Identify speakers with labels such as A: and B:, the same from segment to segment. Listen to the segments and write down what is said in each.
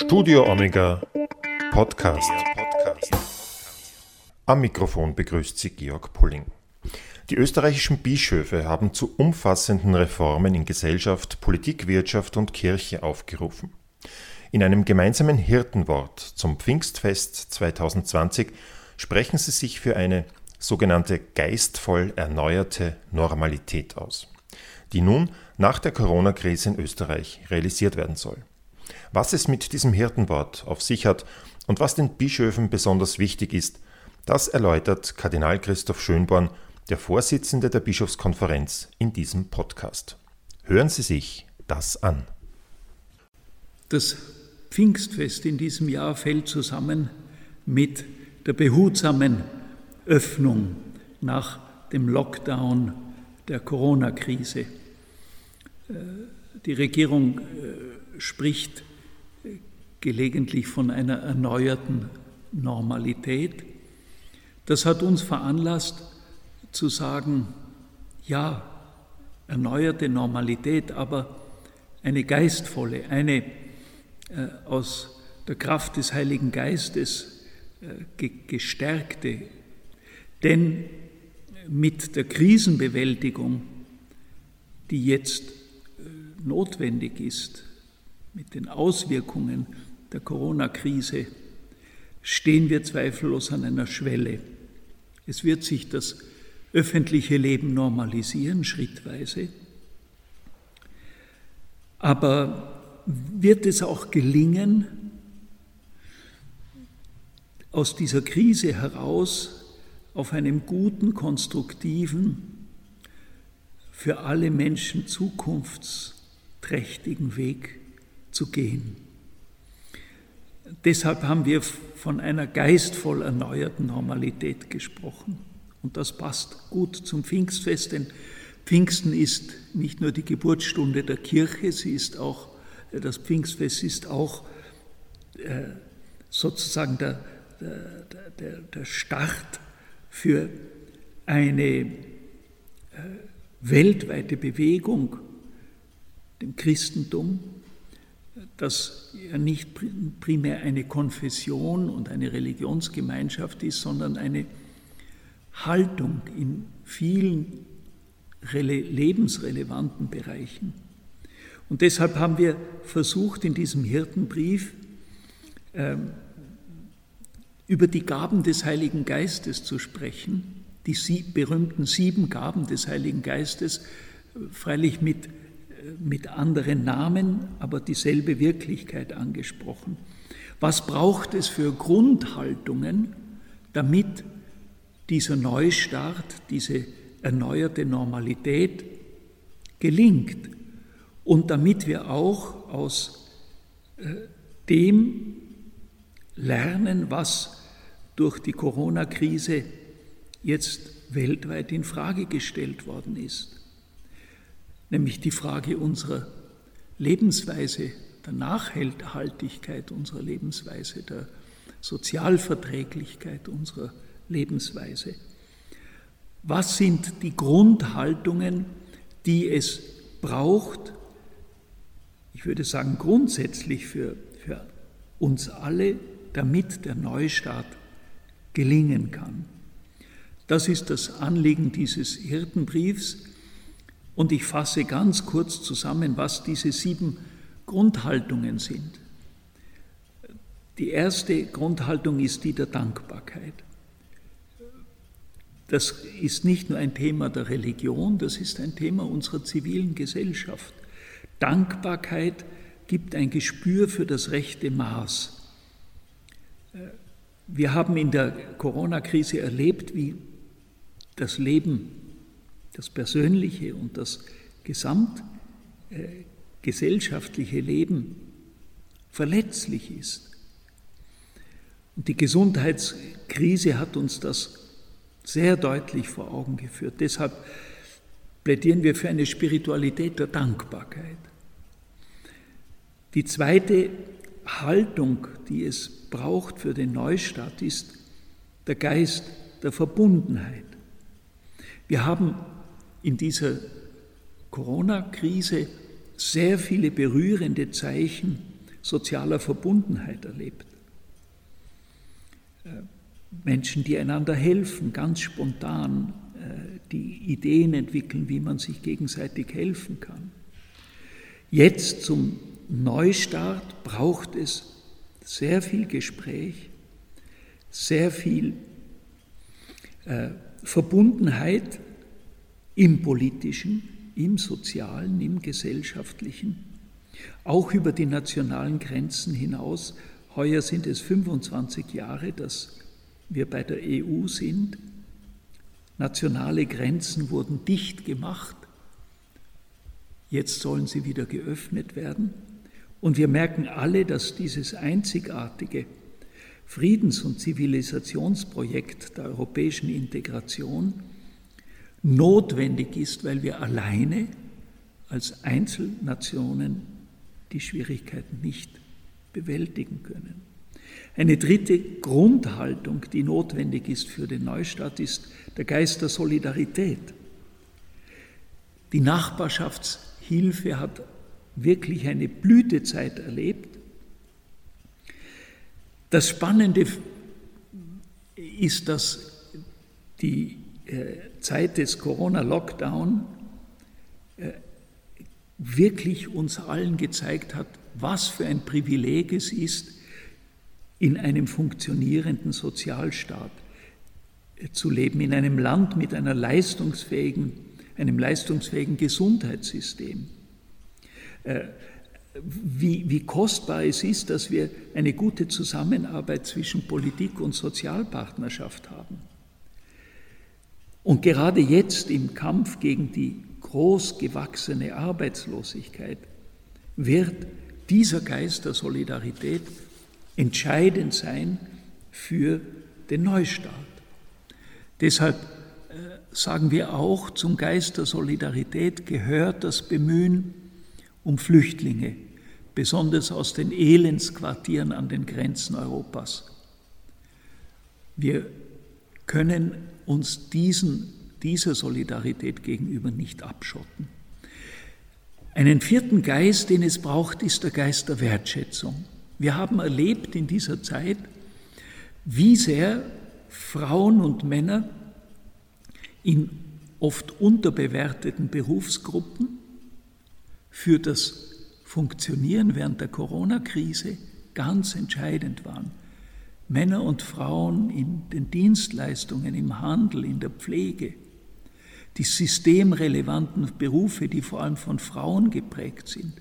A: Studio Omega Podcast. Am Mikrofon begrüßt Sie Georg Pulling. Die österreichischen Bischöfe haben zu umfassenden Reformen in Gesellschaft, Politik, Wirtschaft und Kirche aufgerufen. In einem gemeinsamen Hirtenwort zum Pfingstfest 2020 sprechen sie sich für eine sogenannte geistvoll erneuerte Normalität aus, die nun nach der Corona-Krise in Österreich realisiert werden soll. Was es mit diesem Hirtenwort auf sich hat und was den Bischöfen besonders wichtig ist, das erläutert Kardinal Christoph Schönborn, der Vorsitzende der Bischofskonferenz, in diesem Podcast. Hören Sie sich das an.
B: Das Pfingstfest in diesem Jahr fällt zusammen mit der behutsamen Öffnung nach dem Lockdown der Corona-Krise. Äh, die Regierung äh, spricht gelegentlich von einer erneuerten Normalität. Das hat uns veranlasst zu sagen, ja, erneuerte Normalität, aber eine geistvolle, eine aus der Kraft des Heiligen Geistes gestärkte. Denn mit der Krisenbewältigung, die jetzt notwendig ist, mit den Auswirkungen der Corona-Krise, stehen wir zweifellos an einer Schwelle. Es wird sich das öffentliche Leben normalisieren, schrittweise. Aber wird es auch gelingen, aus dieser Krise heraus auf einem guten, konstruktiven, für alle Menschen zukunfts- trächtigen Weg zu gehen. Deshalb haben wir von einer geistvoll erneuerten Normalität gesprochen. Und das passt gut zum Pfingstfest, denn Pfingsten ist nicht nur die Geburtsstunde der Kirche, sie ist auch, das Pfingstfest ist auch äh, sozusagen der, der, der, der Start für eine äh, weltweite Bewegung dem Christentum, das ja nicht primär eine Konfession und eine Religionsgemeinschaft ist, sondern eine Haltung in vielen lebensrelevanten Bereichen. Und deshalb haben wir versucht, in diesem Hirtenbrief ähm, über die Gaben des Heiligen Geistes zu sprechen, die berühmten sieben Gaben des Heiligen Geistes, freilich mit mit anderen Namen, aber dieselbe Wirklichkeit angesprochen. Was braucht es für Grundhaltungen, damit dieser Neustart, diese erneuerte Normalität gelingt und damit wir auch aus äh, dem lernen, was durch die Corona-Krise jetzt weltweit in Frage gestellt worden ist nämlich die Frage unserer Lebensweise, der Nachhaltigkeit unserer Lebensweise, der Sozialverträglichkeit unserer Lebensweise. Was sind die Grundhaltungen, die es braucht, ich würde sagen grundsätzlich für, für uns alle, damit der Neustart gelingen kann? Das ist das Anliegen dieses Hirtenbriefs, und ich fasse ganz kurz zusammen, was diese sieben Grundhaltungen sind. Die erste Grundhaltung ist die der Dankbarkeit. Das ist nicht nur ein Thema der Religion, das ist ein Thema unserer zivilen Gesellschaft. Dankbarkeit gibt ein Gespür für das rechte Maß. Wir haben in der Corona-Krise erlebt, wie das Leben das persönliche und das gesamtgesellschaftliche äh, Leben verletzlich ist. Und die Gesundheitskrise hat uns das sehr deutlich vor Augen geführt. Deshalb plädieren wir für eine Spiritualität der Dankbarkeit. Die zweite Haltung, die es braucht für den Neustart, ist der Geist der Verbundenheit. Wir haben in dieser Corona-Krise sehr viele berührende Zeichen sozialer Verbundenheit erlebt. Äh, Menschen, die einander helfen, ganz spontan, äh, die Ideen entwickeln, wie man sich gegenseitig helfen kann. Jetzt zum Neustart braucht es sehr viel Gespräch, sehr viel äh, Verbundenheit im politischen, im sozialen, im gesellschaftlichen, auch über die nationalen Grenzen hinaus. Heuer sind es 25 Jahre, dass wir bei der EU sind. Nationale Grenzen wurden dicht gemacht. Jetzt sollen sie wieder geöffnet werden. Und wir merken alle, dass dieses einzigartige Friedens- und Zivilisationsprojekt der europäischen Integration notwendig ist, weil wir alleine als Einzelnationen die Schwierigkeiten nicht bewältigen können. Eine dritte Grundhaltung, die notwendig ist für den Neustart, ist der Geist der Solidarität. Die Nachbarschaftshilfe hat wirklich eine Blütezeit erlebt. Das Spannende ist, dass die Zeit des Corona-Lockdown äh, wirklich uns allen gezeigt hat, was für ein Privileg es ist, in einem funktionierenden Sozialstaat äh, zu leben, in einem Land mit einer leistungsfähigen, einem leistungsfähigen Gesundheitssystem. Äh, wie, wie kostbar es ist, dass wir eine gute Zusammenarbeit zwischen Politik und Sozialpartnerschaft haben. Und gerade jetzt im Kampf gegen die groß gewachsene Arbeitslosigkeit wird dieser Geist der Solidarität entscheidend sein für den Neustart. Deshalb äh, sagen wir auch, zum Geist der Solidarität gehört das Bemühen um Flüchtlinge, besonders aus den Elendsquartieren an den Grenzen Europas. Wir können uns diesen, dieser Solidarität gegenüber nicht abschotten. Einen vierten Geist, den es braucht, ist der Geist der Wertschätzung. Wir haben erlebt in dieser Zeit, wie sehr Frauen und Männer in oft unterbewerteten Berufsgruppen für das Funktionieren während der Corona-Krise ganz entscheidend waren. Männer und Frauen in den Dienstleistungen, im Handel, in der Pflege, die systemrelevanten Berufe, die vor allem von Frauen geprägt sind.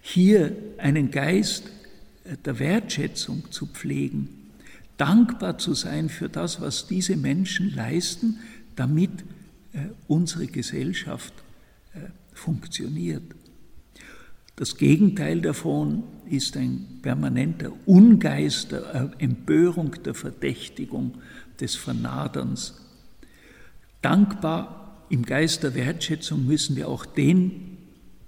B: Hier einen Geist der Wertschätzung zu pflegen, dankbar zu sein für das, was diese Menschen leisten, damit äh, unsere Gesellschaft äh, funktioniert. Das Gegenteil davon ist ein permanenter Ungeist der Empörung, der Verdächtigung, des Vernaderns. Dankbar im Geist der Wertschätzung müssen wir auch den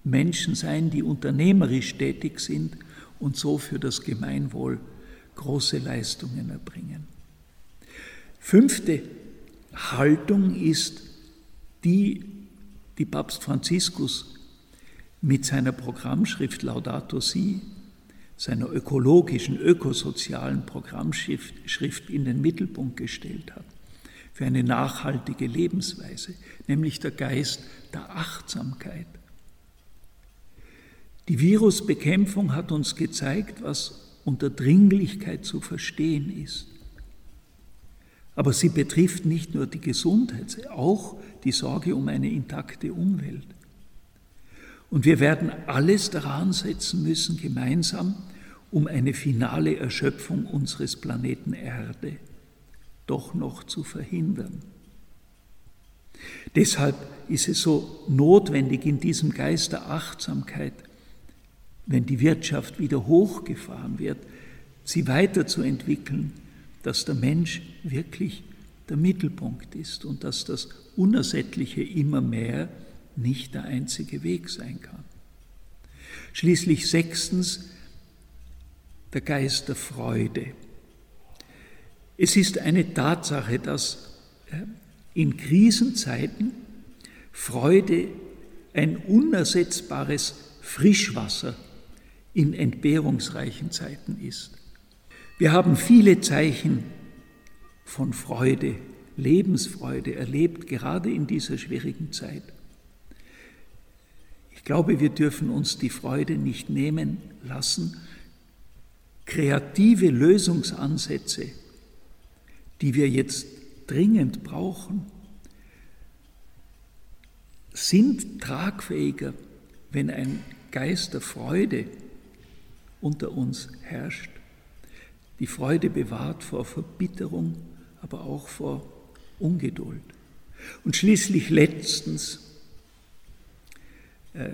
B: Menschen sein, die unternehmerisch tätig sind und so für das Gemeinwohl große Leistungen erbringen. Fünfte Haltung ist die, die Papst Franziskus mit seiner Programmschrift Laudato Si, seiner ökologischen, ökosozialen Programmschrift in den Mittelpunkt gestellt hat, für eine nachhaltige Lebensweise, nämlich der Geist der Achtsamkeit. Die Virusbekämpfung hat uns gezeigt, was unter Dringlichkeit zu verstehen ist. Aber sie betrifft nicht nur die Gesundheit, auch die Sorge um eine intakte Umwelt. Und wir werden alles daran setzen müssen, gemeinsam, um eine finale Erschöpfung unseres Planeten Erde doch noch zu verhindern. Deshalb ist es so notwendig, in diesem Geist der Achtsamkeit wenn die Wirtschaft wieder hochgefahren wird, sie weiterzuentwickeln, dass der Mensch wirklich der Mittelpunkt ist und dass das Unersättliche immer mehr nicht der einzige Weg sein kann. Schließlich sechstens der Geist der Freude. Es ist eine Tatsache, dass äh, in Krisenzeiten Freude ein unersetzbares Frischwasser in entbehrungsreichen Zeiten ist. Wir haben viele Zeichen von Freude, Lebensfreude erlebt, gerade in dieser schwierigen Zeit. Ich glaube, wir dürfen uns die Freude nicht nehmen lassen, kreative Lösungsansätze, die wir jetzt dringend brauchen, sind tragfähiger, wenn ein Geist der Freude unter uns herrscht. Die Freude bewahrt vor Verbitterung, aber auch vor Ungeduld. Und schließlich letztens äh,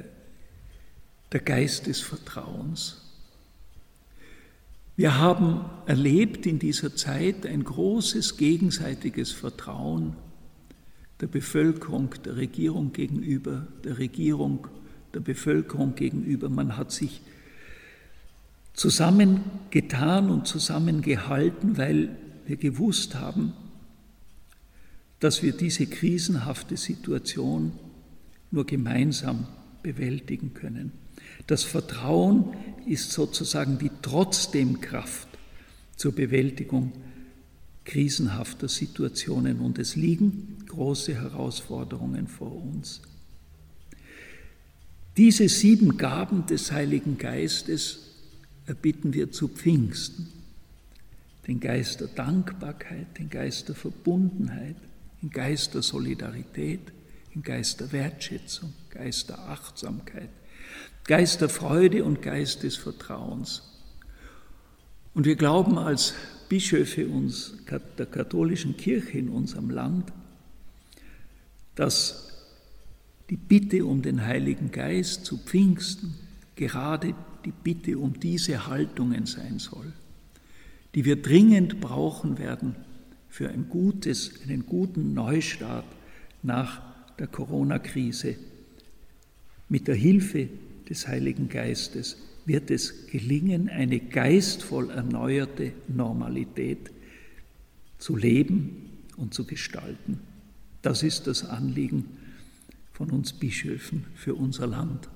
B: der Geist des Vertrauens. Wir haben erlebt in dieser Zeit ein großes gegenseitiges Vertrauen der Bevölkerung, der Regierung gegenüber, der Regierung, der Bevölkerung gegenüber. Man hat sich zusammengetan und zusammengehalten, weil wir gewusst haben, dass wir diese krisenhafte Situation nur gemeinsam bewältigen können. Das Vertrauen ist sozusagen die trotzdem Kraft zur Bewältigung krisenhafter Situationen und es liegen große Herausforderungen vor uns. Diese sieben Gaben des Heiligen Geistes erbitten wir zu Pfingsten. Den Geist der Dankbarkeit, den Geist der Verbundenheit, den Geist der Solidarität, den Geist der Wertschätzung, Geist der Achtsamkeit, Geist der Freude und Geist des Vertrauens. Und wir glauben als Bischöfe uns, der katholischen Kirche in unserem Land, dass die Bitte um den Heiligen Geist zu Pfingsten gerade die Bitte um diese Haltungen sein soll, die wir dringend brauchen werden für ein gutes, einen guten Neustart nach der Corona-Krise. Mit der Hilfe des Heiligen Geistes wird es gelingen, eine geistvoll erneuerte Normalität zu leben und zu gestalten. Das ist das Anliegen von uns Bischöfen für unser Land.